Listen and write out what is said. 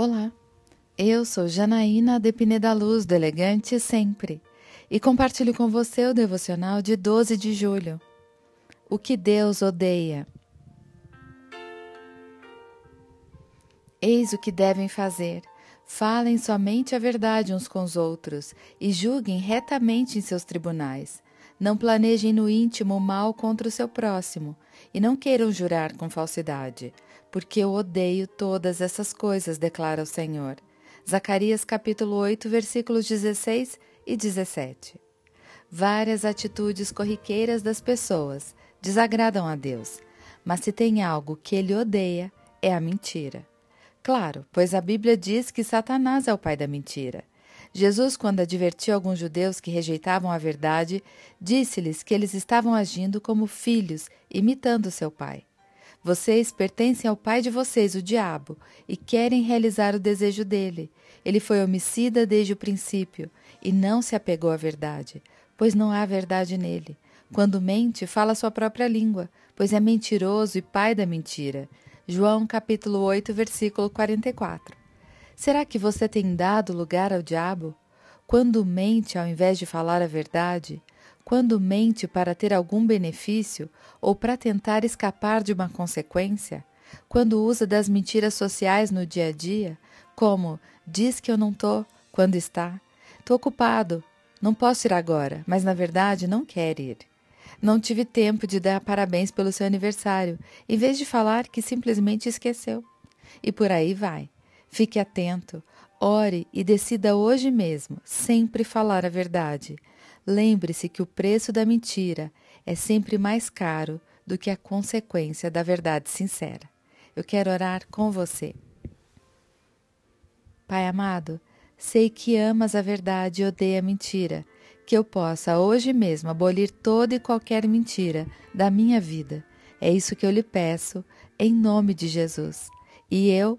Olá, eu sou Janaína de Pineda Luz, do Elegante Sempre, e compartilho com você o devocional de 12 de julho. O que Deus odeia. Eis o que devem fazer. Falem somente a verdade uns com os outros e julguem retamente em seus tribunais. Não planejem no íntimo o mal contra o seu próximo e não queiram jurar com falsidade porque eu odeio todas essas coisas, declara o Senhor. Zacarias capítulo 8, versículos 16 e 17. Várias atitudes corriqueiras das pessoas desagradam a Deus, mas se tem algo que ele odeia, é a mentira. Claro, pois a Bíblia diz que Satanás é o pai da mentira. Jesus, quando advertiu alguns judeus que rejeitavam a verdade, disse-lhes que eles estavam agindo como filhos, imitando seu pai. Vocês pertencem ao pai de vocês, o diabo, e querem realizar o desejo dele. Ele foi homicida desde o princípio e não se apegou à verdade, pois não há verdade nele. Quando mente, fala sua própria língua, pois é mentiroso e pai da mentira. João capítulo 8, versículo 44. Será que você tem dado lugar ao diabo? Quando mente ao invés de falar a verdade, quando mente para ter algum benefício ou para tentar escapar de uma consequência, quando usa das mentiras sociais no dia a dia, como diz que eu não tô quando está, tô ocupado, não posso ir agora, mas na verdade não quer ir. Não tive tempo de dar parabéns pelo seu aniversário, em vez de falar que simplesmente esqueceu. E por aí vai. Fique atento, ore e decida hoje mesmo sempre falar a verdade. Lembre-se que o preço da mentira é sempre mais caro do que a consequência da verdade sincera. Eu quero orar com você. Pai amado, sei que amas a verdade e odeia a mentira, que eu possa hoje mesmo abolir toda e qualquer mentira da minha vida. É isso que eu lhe peço, em nome de Jesus. E eu